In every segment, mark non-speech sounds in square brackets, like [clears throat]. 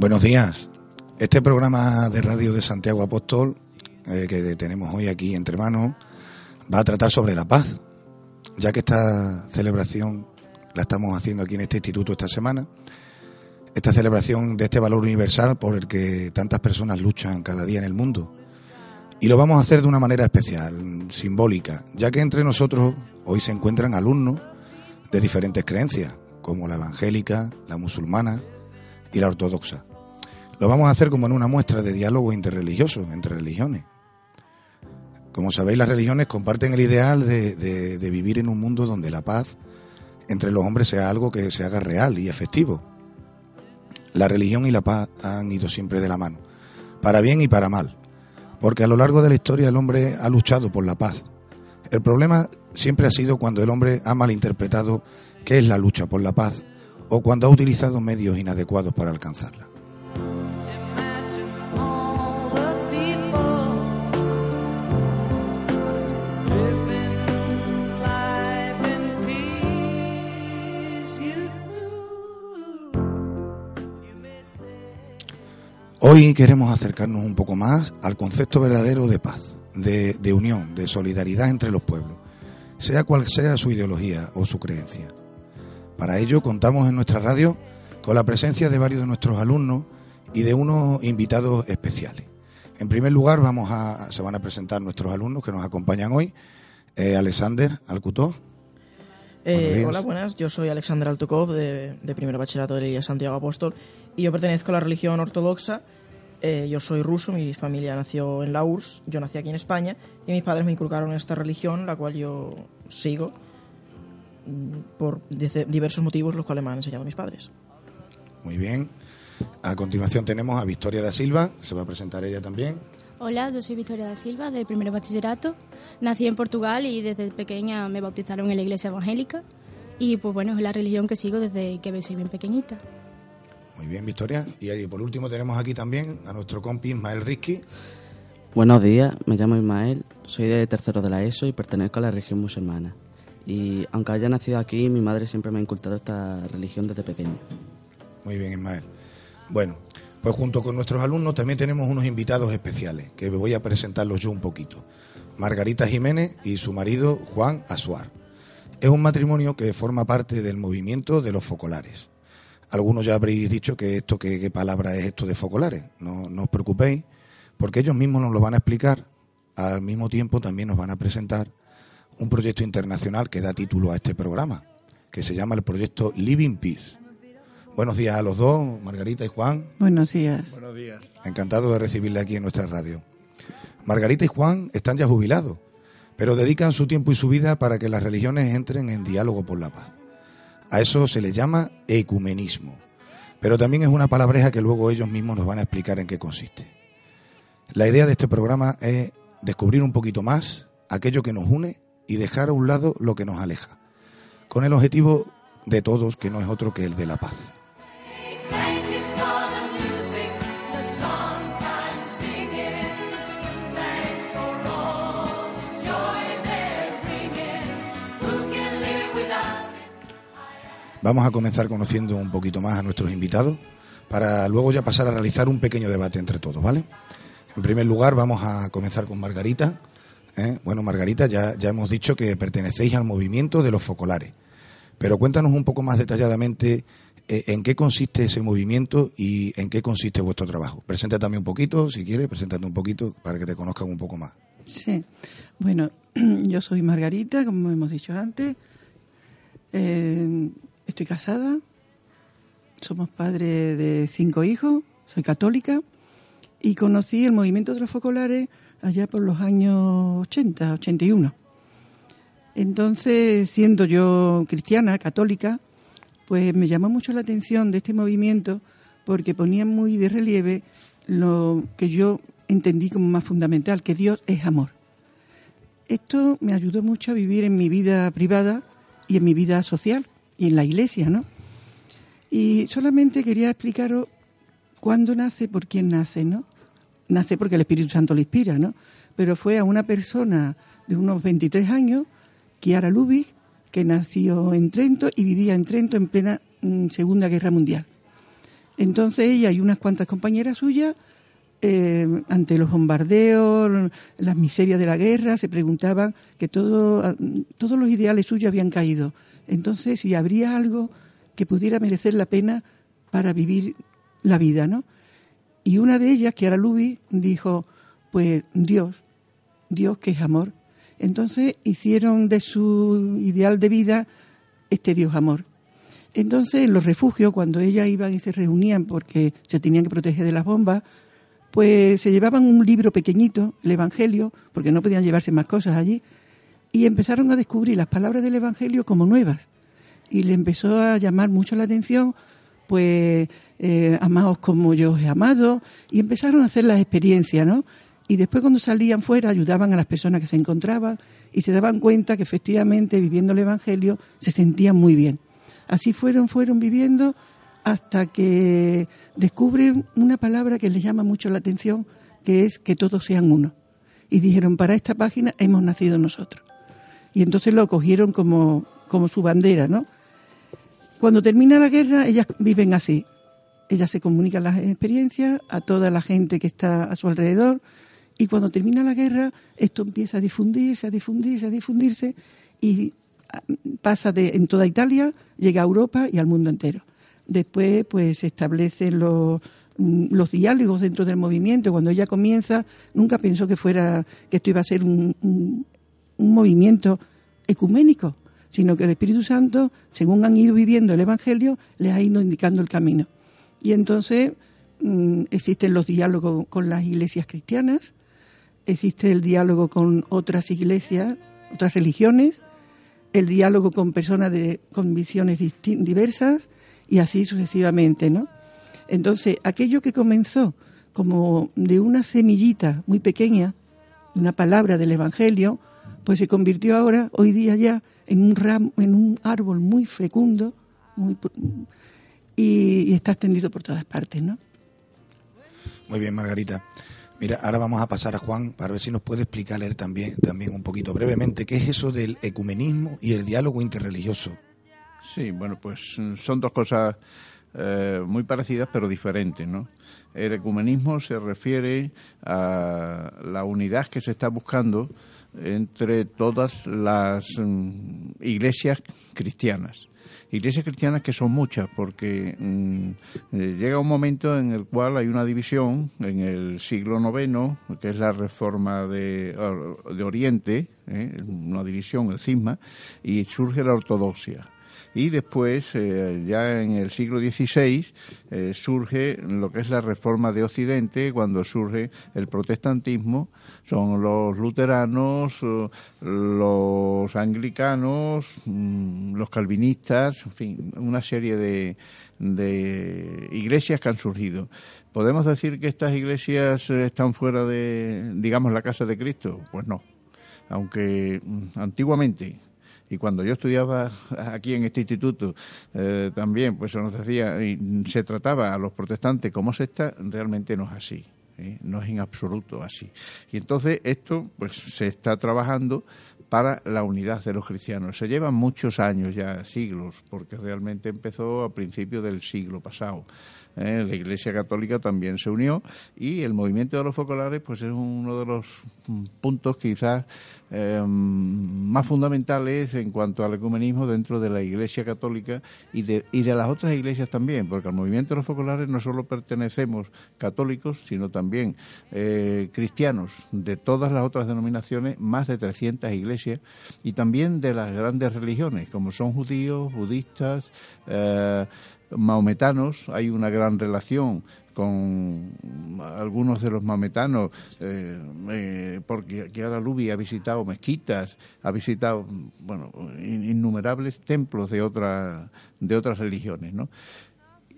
Buenos días. Este programa de radio de Santiago Apóstol eh, que tenemos hoy aquí entre manos va a tratar sobre la paz, ya que esta celebración la estamos haciendo aquí en este instituto esta semana. Esta celebración de este valor universal por el que tantas personas luchan cada día en el mundo. Y lo vamos a hacer de una manera especial, simbólica, ya que entre nosotros hoy se encuentran alumnos de diferentes creencias, como la evangélica, la musulmana y la ortodoxa. Lo vamos a hacer como en una muestra de diálogo interreligioso entre religiones. Como sabéis, las religiones comparten el ideal de, vivir en un mundo donde la paz entre los hombres sea algo que se haga real y efectivo. La religión y la paz han ido siempre de la mano, para bien y para mal, porque a lo largo de la historia el hombre ha luchado por la paz. El problema siempre ha sido cuando el hombre ha malinterpretado qué es la lucha por la paz o cuando ha utilizado medios inadecuados para alcanzarla. Hoy queremos acercarnos un poco más al concepto verdadero de paz, de, unión, de solidaridad entre los pueblos, sea cual sea su ideología o su creencia. Para ello contamos en nuestra radio con la presencia de varios de nuestros alumnos y de unos invitados especiales. En primer lugar, vamos a, se van a presentar nuestros alumnos que nos acompañan hoy. Eh, Alexander Alcutó. Eh, hola, buenas. Yo soy Alexander Altukov, de, de primer bachillerato de la Santiago Apóstol, y yo pertenezco a la religión ortodoxa. Eh, yo soy ruso, mi familia nació en la URSS, yo nací aquí en España, y mis padres me inculcaron esta religión, la cual yo sigo mm, por diversos motivos, los cuales me han enseñado mis padres. Muy bien. A continuación tenemos a Victoria da Silva, se va a presentar ella también. Hola, yo soy Victoria da Silva, de primer bachillerato. Nací en Portugal y desde pequeña me bautizaron en la iglesia evangélica. Y pues bueno, es la religión que sigo desde que soy bien pequeñita. Muy bien, Victoria. Y por último tenemos aquí también a nuestro compi Ismael Rizki. Buenos días, me llamo Ismael, soy de tercero de la ESO y pertenezco a la religión musulmana. Y aunque haya nacido aquí, mi madre siempre me ha inculcado esta religión desde pequeño. Muy bien, Ismael. Bueno, pues junto con nuestros alumnos también tenemos unos invitados especiales, que voy a presentarlos yo un poquito. Margarita Jiménez y su marido Juan Asuar. Es un matrimonio que forma parte del movimiento de los focolares. Algunos ya habréis dicho que esto, qué palabra es esto de focolares. No, no os preocupéis, porque ellos mismos nos lo van a explicar. Al mismo tiempo también nos van a presentar un proyecto internacional que da título a este programa, que se llama el proyecto Living Peace. Buenos días a los dos, Margarita y Juan. Buenos días. Buenos días. Encantado de recibirle aquí en nuestra radio. Margarita y Juan están ya jubilados, pero dedican su tiempo y su vida para que las religiones entren en diálogo por la paz. A eso se le llama ecumenismo, pero también es una palabreja que luego ellos mismos nos van a explicar en qué consiste. La idea de este programa es descubrir un poquito más aquello que nos une y dejar a un lado lo que nos aleja, con el objetivo de todos que no es otro que el de la paz. Vamos a comenzar conociendo un poquito más a nuestros invitados para luego ya pasar a realizar un pequeño debate entre todos, ¿vale? En primer lugar, vamos a comenzar con Margarita. ¿eh? Bueno, Margarita, ya, ya hemos dicho que pertenecéis al movimiento de los focolares, pero cuéntanos un poco más detalladamente eh, en qué consiste ese movimiento y en qué consiste vuestro trabajo. Preséntate también un poquito, si quieres, preséntate un poquito para que te conozcan un poco más. Sí, bueno, [clears throat] yo soy Margarita, como hemos dicho antes. Eh, estoy casada somos padres de cinco hijos, soy católica y conocí el movimiento de los focolares allá por los años 80, 81. Entonces, siendo yo cristiana, católica, pues me llamó mucho la atención de este movimiento porque ponía muy de relieve lo que yo entendí como más fundamental, que Dios es amor. Esto me ayudó mucho a vivir en mi vida privada y en mi vida social y en la iglesia, ¿no? Y solamente quería explicaros cuándo nace, por quién nace, ¿no? Nace porque el Espíritu Santo le inspira, ¿no? Pero fue a una persona de unos 23 años, Kiara Lubick, que nació en Trento y vivía en Trento en plena mm, Segunda Guerra Mundial. Entonces ella y unas cuantas compañeras suyas, eh, ante los bombardeos, las miserias de la guerra, se preguntaban que todo, todos los ideales suyos habían caído. Entonces, si habría algo que pudiera merecer la pena para vivir la vida, ¿no? Y una de ellas, que era Lubi, dijo, pues Dios, Dios que es amor. Entonces hicieron de su ideal de vida este Dios amor. Entonces, en los refugios, cuando ellas iban y se reunían porque se tenían que proteger de las bombas, pues se llevaban un libro pequeñito, el Evangelio, porque no podían llevarse más cosas allí, y empezaron a descubrir las palabras del Evangelio como nuevas. Y le empezó a llamar mucho la atención, pues, eh, amados como yo os he amado, y empezaron a hacer las experiencias, ¿no? Y después cuando salían fuera ayudaban a las personas que se encontraban y se daban cuenta que efectivamente viviendo el Evangelio se sentían muy bien. Así fueron, fueron viviendo hasta que descubren una palabra que les llama mucho la atención, que es que todos sean uno. Y dijeron, para esta página hemos nacido nosotros. Y entonces lo cogieron como, como su bandera, ¿no? Cuando termina la guerra, ellas viven así. Ellas se comunican las experiencias a toda la gente que está a su alrededor. Y cuando termina la guerra, esto empieza a difundirse, a difundirse, a difundirse. Y pasa de, en toda Italia, llega a Europa y al mundo entero. Después, pues, se establecen los, mm, los diálogos dentro del movimiento. Cuando ella comienza, nunca pensó que fuera, que esto iba a ser un, movimiento ecuménico, sino que el Espíritu Santo, según han ido viviendo el Evangelio, les ha ido indicando el camino. Y entonces mm, existen los diálogos con las iglesias cristianas, existe el diálogo con otras iglesias, otras religiones, el diálogo con personas de, con visiones diversas y así sucesivamente, ¿no? Entonces, aquello que comenzó como de una semillita muy pequeña, una palabra del Evangelio, pues se convirtió ahora, hoy día ya, en un, ram, en un árbol muy fecundo muy, y, y está extendido por todas partes, ¿no? Muy bien, Margarita. Mira, ahora vamos a pasar a Juan para ver si nos puede explicar él también, también un poquito brevemente qué es eso del ecumenismo y el diálogo interreligioso. Sí, bueno, pues mm, son dos cosas eh, muy parecidas pero diferentes, ¿no? El ecumenismo se refiere a la unidad que se está buscando entre todas las mm, iglesias cristianas iglesias cristianas que son muchas, porque mm, eh, llega un momento en el cual hay una división en el siglo IX, que es la reforma de, de Oriente, ¿eh? una división, el cisma, y surge la ortodoxia y después, eh, ya en el siglo XVI, eh, surge lo que es la reforma de Occidente, cuando surge el protestantismo, son los luteranos, eh, los anglicanos, mm, los calvinistas, en fin, una serie de, de iglesias que han surgido. ¿Podemos decir que estas iglesias están fuera de, digamos, la casa de Cristo? Pues no. Aunque mm, antiguamente y cuando yo estudiaba aquí en este instituto eh, también, pues se nos decía, y se trataba a los protestantes como secta, realmente no es así. ¿eh? No es en absoluto así. Y entonces esto pues se está trabajando para la unidad de los cristianos. Se llevan muchos años ya, siglos, porque realmente empezó a principios del siglo pasado. ¿Eh? La Iglesia Católica también se unió y el movimiento de los focolares pues es uno de los puntos quizás eh, más fundamentales en cuanto al ecumenismo dentro de la Iglesia Católica y de, y de las otras iglesias también, porque al movimiento de los focolares no solo pertenecemos católicos, sino también eh, cristianos de todas las otras denominaciones, más de 300 iglesias, y también de las grandes religiones, como son judíos, budistas, maometanos, hay una gran relación con algunos de los maometanos, eh, eh, porque aquí Lubi ha visitado mezquitas, ha visitado, bueno, innumerables templos de, otra, de otras religiones, ¿no?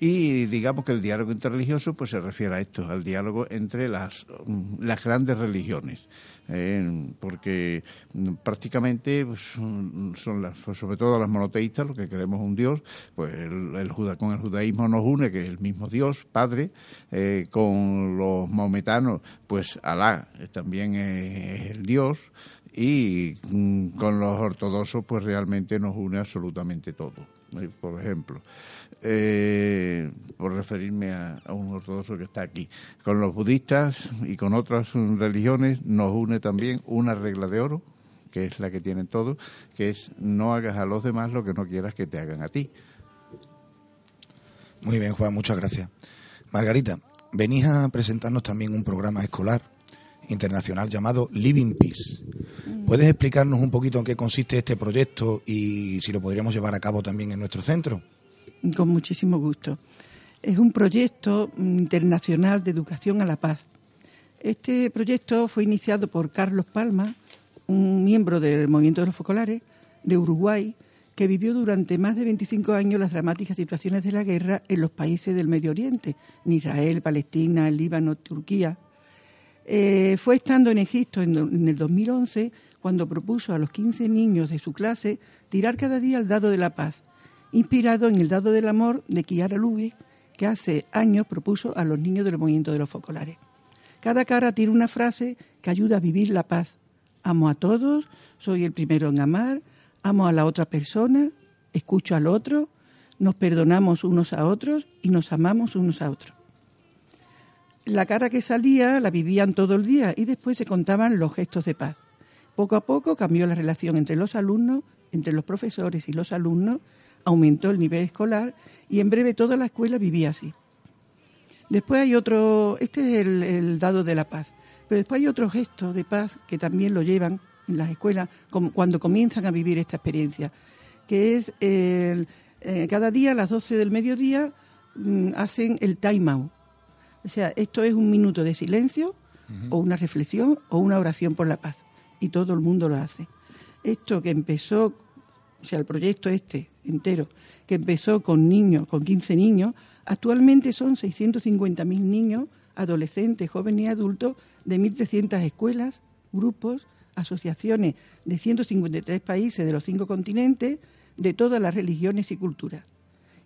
Y digamos que el diálogo interreligioso pues se refiere a esto, al diálogo entre las, las grandes religiones. Eh, porque mm, prácticamente pues, son las, pues, sobre todo las monoteístas, lo que queremos un Dios, pues el, el con el judaísmo nos une, que es el mismo Dios, Padre, eh, con los maometanos, pues Alá también es el Dios, y mm, con los ortodoxos pues realmente nos une absolutamente todo por ejemplo, eh, por referirme a, un ortodoxo que está aquí. Con los budistas y con otras religiones nos une también una regla de oro, que es la que tienen todos, que es no hagas a los demás lo que no quieras que te hagan a ti. Muy bien, Juan, muchas gracias. Margarita, venís a presentarnos también un programa escolar internacional llamado Living Peace. ¿Puedes explicarnos un poquito en qué consiste este proyecto y si lo podríamos llevar a cabo también en nuestro centro? Con muchísimo gusto. Es un proyecto internacional de educación a la paz. Este proyecto fue iniciado por Carlos Palma, un miembro del Movimiento de los Focolares de Uruguay, que vivió durante más de 25 años las dramáticas situaciones de la guerra en los países del Medio Oriente, en Israel, Palestina, Líbano, Turquía. Eh, fue estando en Egipto en, en el 2011 cuando propuso a los 15 niños de su clase tirar cada día el dado de la paz, inspirado en el dado del amor de Kiara Lubick, que hace años propuso a los niños del movimiento de los focolares. Cada cara tiene una frase que ayuda a vivir la paz. Amo a todos, soy el primero en amar, amo a la otra persona, escucho al otro, nos perdonamos unos a otros y nos amamos unos a otros. La cara que salía la vivían todo el día y después se contaban los gestos de paz. Poco a poco cambió la relación entre los alumnos, entre los profesores y los alumnos, aumentó el nivel escolar y en breve toda la escuela vivía así. Después hay otro, este es el, dado de la paz, pero después hay otro gesto de paz que también lo llevan en las escuelas cuando comienzan a vivir esta experiencia, que es eh, cada día a las 12 del mediodía mm, hacen el time out. O sea, esto es un minuto de silencio o una reflexión o una oración por la paz y todo el mundo lo hace. Esto que empezó, o sea, el proyecto este entero, que empezó con niños, con 15 niños, actualmente son 650.000 niños, adolescentes, jóvenes y adultos de 1.300 escuelas, grupos, asociaciones de 153 países de los cinco continentes, de todas las religiones y culturas.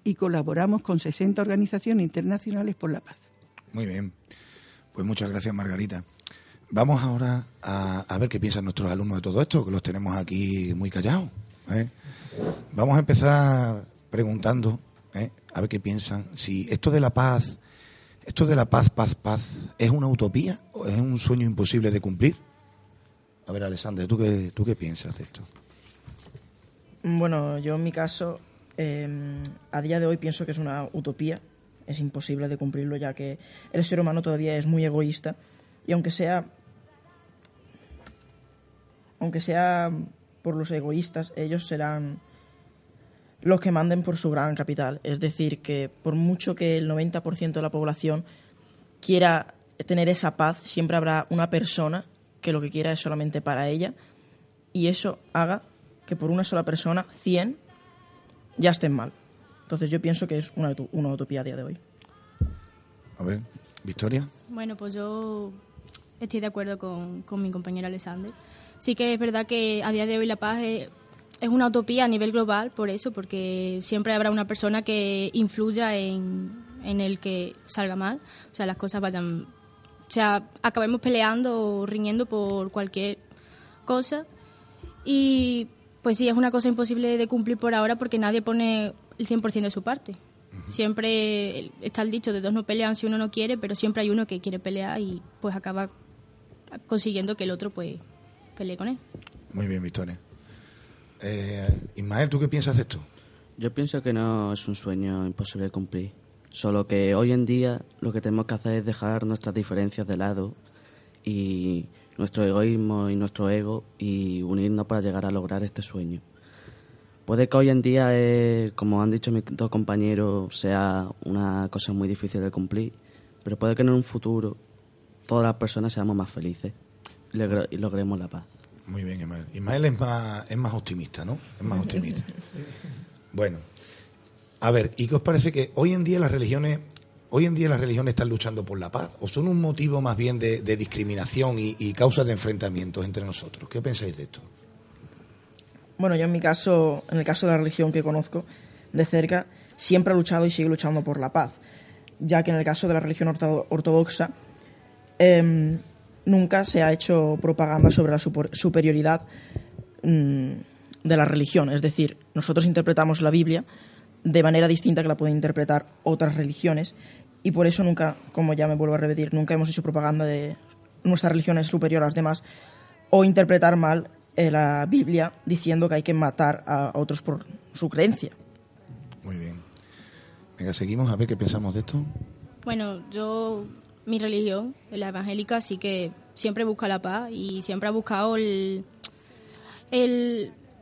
Y colaboramos con 60 organizaciones internacionales por la paz. Muy bien. Pues muchas gracias, Margarita. Vamos ahora a, ver qué piensan nuestros alumnos de todo esto, que los tenemos aquí muy callados. ¿Eh? Vamos a empezar preguntando, ¿eh? a ver qué piensan, si esto de la paz, esto de la paz, paz, paz, ¿es una utopía o es un sueño imposible de cumplir? A ver, Alessandra, ¿tú qué, tú qué piensas de esto? Bueno, yo en mi caso, em, a día de hoy pienso que es una utopía, es imposible de cumplirlo ya que el ser humano todavía es muy egoísta y aunque sea aunque sea por los egoístas, ellos serán los que manden por su gran capital. Es decir, que por mucho que el 90% de la población quiera tener esa paz, siempre habrá una persona que lo que quiera es solamente para ella y eso haga que por una sola persona 100 ya estén mal. Entonces yo pienso que es una, una utopía a día de hoy. A ver, Victoria. Bueno, pues yo estoy de acuerdo con, con mi compañero Alexander sí que es verdad que a día de hoy la paz es, una utopía a nivel global por eso, porque siempre habrá una persona que influya en, en el que salga mal, o sea, las cosas vayan, o sea, acabemos peleando o riñendo por cualquier cosa. Y pues sí, es una cosa imposible de cumplir por ahora porque nadie pone el 100% de su parte. Siempre está el dicho de dos no pelean si uno no quiere, pero siempre hay uno que quiere pelear y pues acaba consiguiendo que el otro pues peleé con él. Muy bien, Victoria. Eh, Ismael, ¿tú qué piensas de esto? Yo pienso que no es un sueño imposible de cumplir. Solo que hoy en día lo que tenemos que hacer es dejar nuestras diferencias de lado y nuestro egoísmo y nuestro ego y unirnos para llegar a lograr este sueño. Puede que hoy en día, eh, como han dicho mis dos compañeros, sea una cosa muy difícil de cumplir, pero puede que en un futuro todas las personas seamos más felices y logremos la paz. Muy bien, Ismael. Ismael es más, es más optimista, ¿no? Es más optimista. [laughs] Bueno, a ver, ¿y qué os parece que hoy en día las religiones, hoy en día las religiones están luchando por la paz o son un motivo más bien de, discriminación y, y causas de enfrentamientos entre nosotros? ¿Qué pensáis de esto? Bueno, yo en mi caso, en el caso de la religión que conozco de cerca, siempre ha luchado y sigue luchando por la paz, ya que en el caso de la religión ortodoxa em, nunca se ha hecho propaganda sobre la superioridad mm, de la religión, es decir, nosotros interpretamos la Biblia de manera distinta que la pueden interpretar otras religiones y por eso nunca, como ya me vuelvo a repetir, nunca hemos hecho propaganda de nuestra religión es superior a las demás o interpretar mal en la Biblia diciendo que hay que matar a otros por su creencia. Muy bien. Venga, seguimos a ver qué pensamos de esto. Bueno, yo, mi religión, la evangélica, sí que siempre busca la paz y siempre ha buscado el,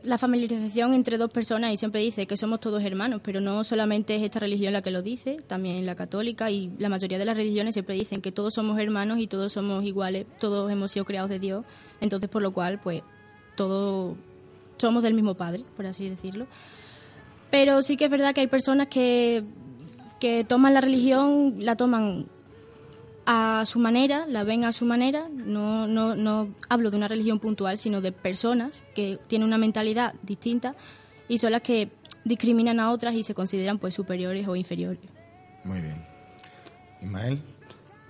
la familiarización entre dos personas y siempre dice que somos todos hermanos, pero no solamente es esta religión la que lo dice, también la católica y la mayoría de las religiones siempre dicen que todos somos hermanos y todos somos iguales, todos hemos sido creados de Dios, entonces por lo cual pues todos somos del mismo padre, por así decirlo. Pero sí que es verdad que hay personas que, que toman la religión, la toman a su manera, la ven a su manera. No, no, no hablo de una religión puntual, sino de personas que tienen una mentalidad distinta y son las que discriminan a otras y se consideran pues superiores o inferiores. Muy bien. Ismael.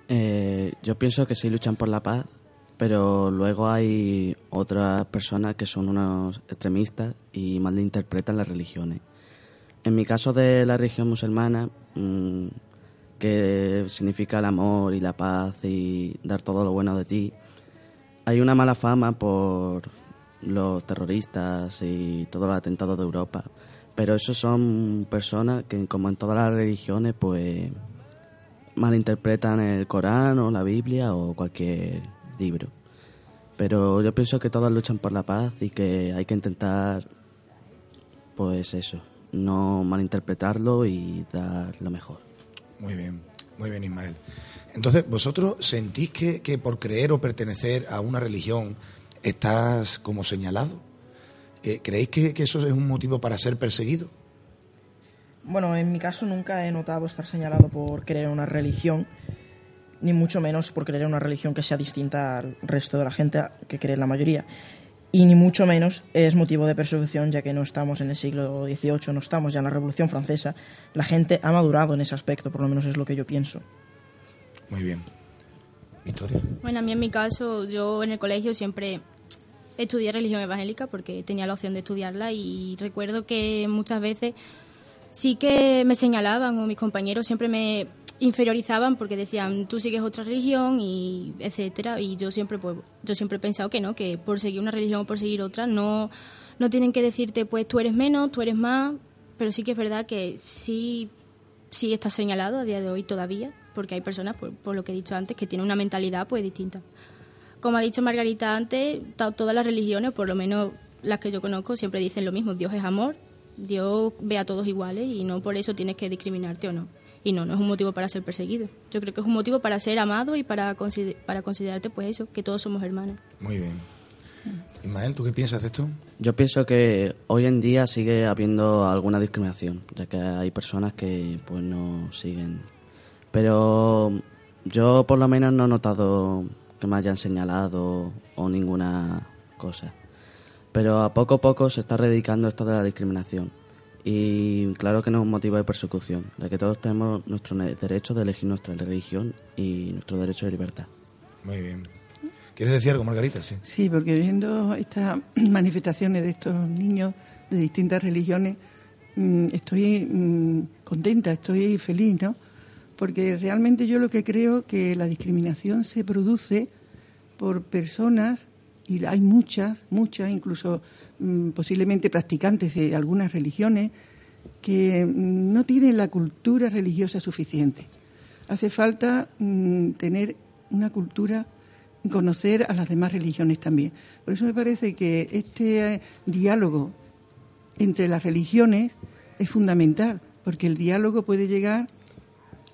Eh, yo pienso que sí luchan por la paz, pero luego hay otras personas que son unos extremistas y malinterpretan las religiones. En mi caso de la religión musulmana, mm, que significa el amor y la paz y dar todo lo bueno de ti, hay una mala fama por los terroristas y todos los atentados de Europa. Pero esos son personas que, como en todas las religiones, pues malinterpretan el Corán o la Biblia o cualquier libro. Pero yo pienso que todos luchan por la paz y que hay que intentar, pues eso, no malinterpretarlo y dar lo mejor. Muy bien, muy bien Ismael. Entonces, ¿vosotros sentís que, que por creer o pertenecer a una religión estás como señalado? Eh, ¿Creéis que, que eso es un motivo para ser perseguido? Bueno, en mi caso nunca he notado estar señalado por creer en una religión ni mucho menos por creer en una religión que sea distinta al resto de la gente que cree en la mayoría. Y ni mucho menos es motivo de persecución, ya que no estamos en el siglo XVIII, no estamos ya en la Revolución Francesa. La gente ha madurado en ese aspecto, por lo menos es lo que yo pienso. Muy bien. Victoria. Bueno, a mí en mi caso, yo en el colegio siempre estudié religión evangélica porque tenía la opción de estudiarla y recuerdo que muchas veces sí que me señalaban o mis compañeros siempre me inferiorizaban porque decían tú sigues otra religión y etcétera. Y yo siempre pues yo siempre he pensado que no que por seguir una religión o por seguir otra no no tienen que decirte pues tú eres menos tú eres más pero sí que es verdad que sí sí está señalado a día de hoy todavía porque hay personas por, por lo que he dicho antes que tienen una mentalidad pues distinta. Como ha dicho Margarita antes todas las religiones por lo menos las que yo conozco siempre dicen lo mismo Dios es amor Dios ve a todos iguales y no por eso tienes que discriminarte o no y no, no es un motivo para ser perseguido. Yo creo que es un motivo para ser amado y para, para considerarte, pues eso, que todos somos hermanos. Muy bien. Ismael, ¿tú qué piensas de esto? Yo pienso que hoy en día sigue habiendo alguna discriminación, ya que hay personas que pues no siguen. Pero yo por lo menos no he notado que me hayan señalado o ninguna cosa. Pero a poco a poco se está redicando esto de la discriminación y claro que no es un motivo de persecución, ya que todos tenemos nuestro derecho de elegir nuestra religión y nuestro derecho de libertad. Muy bien. ¿Quieres decir algo, Margarita? Sí, sí porque viendo estas [clears throat] manifestaciones de estos niños de distintas religiones, mm, estoy mm, contenta, estoy feliz, ¿no? Porque realmente yo lo que creo que la discriminación se produce por personas, y hay muchas, muchas, incluso posiblemente practicantes de algunas religiones, que mm, no tienen la cultura religiosa suficiente. Hace falta mm, tener una cultura, conocer a las demás religiones también. Por eso me parece que este eh, diálogo entre las religiones es fundamental, porque el diálogo puede llegar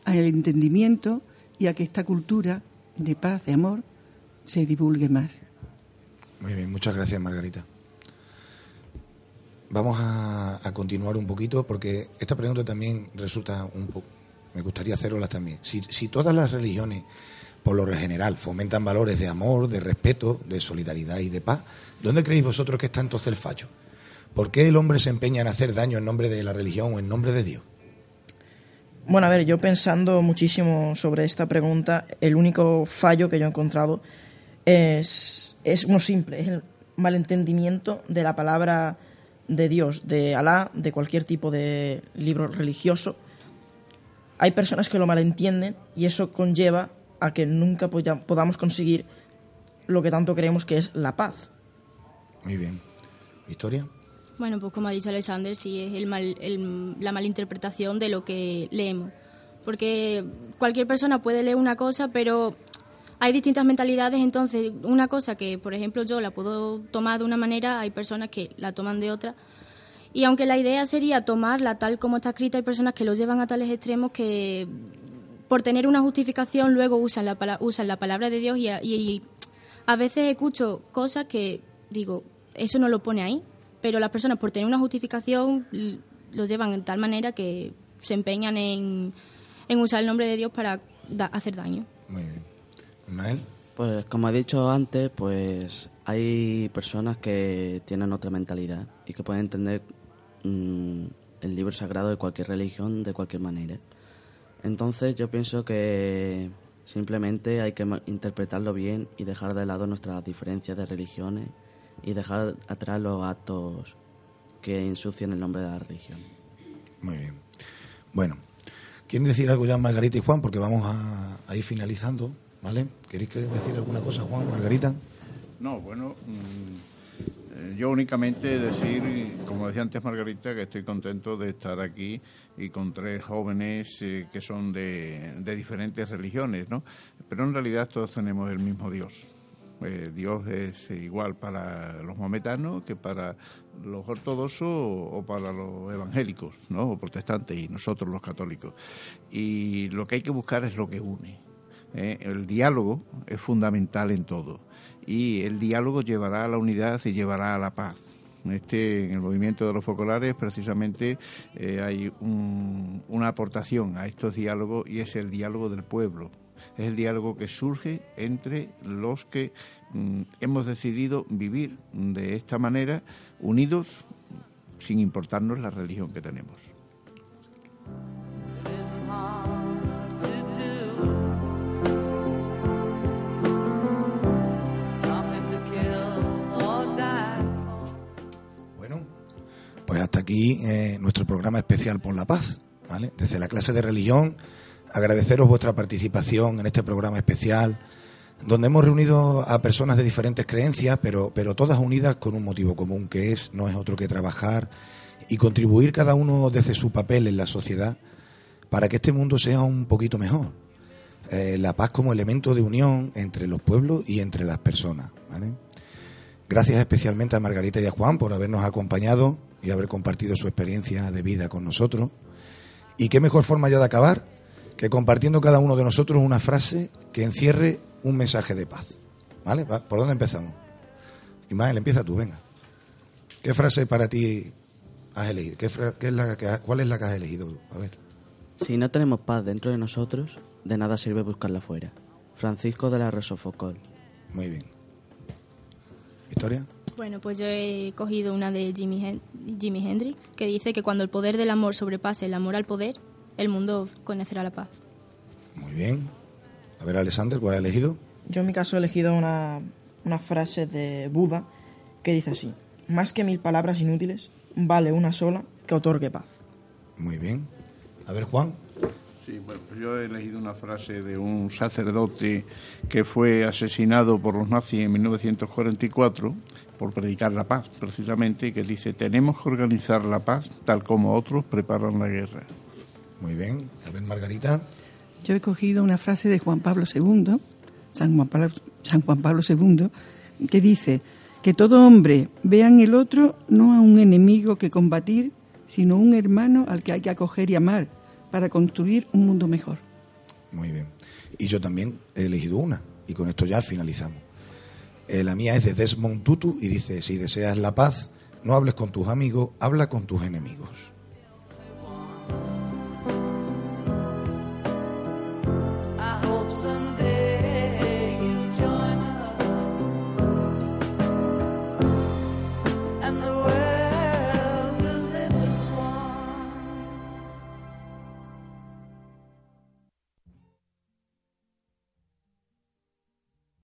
al entendimiento y a que esta cultura de paz, de amor, se divulgue más. Muy bien, muchas gracias Margarita. Vamos a, continuar un poquito porque esta pregunta también resulta un poco, me gustaría hacerla también. Si, si todas las religiones, por lo general, fomentan valores de amor, de respeto, de solidaridad y de paz, ¿dónde creéis vosotros que está entonces el fallo? ¿Por qué el hombre se empeña en hacer daño en nombre de la religión o en nombre de Dios? Bueno, a ver, yo pensando muchísimo sobre esta pregunta, el único fallo que yo he encontrado es, es uno simple, es el malentendimiento de la palabra de Dios, de Alá, de cualquier tipo de libro religioso. Hay personas que lo malentienden y eso conlleva a que nunca podamos conseguir lo que tanto creemos que es la paz. Muy bien. Victoria. Bueno, pues como ha dicho Alexander, sí es el mal, la malinterpretación de lo que leemos. Porque cualquier persona puede leer una cosa, pero hay distintas mentalidades, entonces una cosa que, por ejemplo, yo la puedo tomar de una manera, hay personas que la toman de otra. Y aunque la idea sería tomarla tal como está escrita, hay personas que lo llevan a tales extremos que por tener una justificación luego usan la, usan la palabra de Dios y a veces escucho cosas que digo, eso no lo pone ahí, pero las personas por tener una justificación lo llevan de tal manera que se empeñan en, usar el nombre de Dios para hacer daño. Muy bien. Pues como he dicho antes, pues hay personas que tienen otra mentalidad y que pueden entender mm, el libro sagrado de cualquier religión de cualquier manera. Entonces yo pienso que simplemente hay que interpretarlo bien y dejar de lado nuestras diferencias de religiones y dejar atrás los actos que ensucian el nombre de la religión. Muy bien. Bueno, ¿quieren decir algo ya Margarita y Juan? Porque vamos a, ir finalizando, ¿vale? ¿Queréis decir alguna cosa, Juan, Margarita? No, bueno, mm, eh, yo únicamente decir, como decía antes Margarita, que estoy contento de estar aquí y con tres jóvenes eh, que son de, diferentes religiones, ¿no? Pero en realidad todos tenemos el mismo Dios. Eh, Dios es igual para los maometanos que para los ortodoxos o para los evangélicos, ¿no? O protestantes y nosotros los católicos. Y lo que hay que buscar es lo que une. ¿Eh? El diálogo es fundamental en todo y el diálogo llevará a la unidad y llevará a la paz. Este, en el movimiento de los focolares precisamente eh, hay una aportación a estos diálogos y es el diálogo del pueblo, es el diálogo que surge entre los que mm, hemos decidido vivir de esta manera, unidos, sin importarnos la religión que tenemos. Aquí eh, nuestro programa especial por la paz, ¿vale? Desde la clase de religión agradeceros vuestra participación en este programa especial, donde hemos reunido a personas de diferentes creencias, pero, pero todas unidas con un motivo común, que es, no es otro que trabajar y contribuir cada uno desde su papel en la sociedad para que este mundo sea un poquito mejor. Eh, la paz como elemento de unión entre los pueblos y entre las personas. Gracias especialmente a Margarita y a Juan por habernos acompañado y haber compartido su experiencia de vida con nosotros. Y qué mejor forma ya de acabar que compartiendo cada uno de nosotros una frase que encierre un mensaje de paz. ¿Vale? ¿Por dónde empezamos? Ismael, empieza tú, venga. ¿Qué frase para ti has elegido? ¿Qué es la ¿Cuál es la que has elegido? A ver. Si no tenemos paz dentro de nosotros, de nada sirve buscarla fuera. Francisco de la Resofocol. Muy bien. ¿Victoria? Bueno, pues yo he cogido una de Jimi, Jimi Hendrix, que dice que cuando el poder del amor sobrepase el amor al poder, el mundo conocerá la paz. Muy bien. A ver, Alexander, ¿cuál ha elegido? Yo en mi caso he elegido una, una frase de Buda que dice así, más que mil palabras inútiles, vale una sola que otorgue paz. Muy bien. A ver, Juan. Sí, bueno, pues yo he elegido una frase de un sacerdote que fue asesinado por los nazis en 1944 por predicar la paz, precisamente, que dice, tenemos que organizar la paz tal como otros preparan la guerra. Muy bien. A ver, Margarita. Yo he cogido una frase de Juan Pablo II, San Juan Pablo, San Juan Pablo II, que dice Que todo hombre vea en el otro no a un enemigo que combatir, sino un hermano al que hay que acoger y amar para construir un mundo mejor. Muy bien. Y yo también he elegido una, y con esto ya finalizamos. Eh, la mía es de Desmond Tutu y dice, si deseas la paz, no hables con tus amigos, habla con tus enemigos.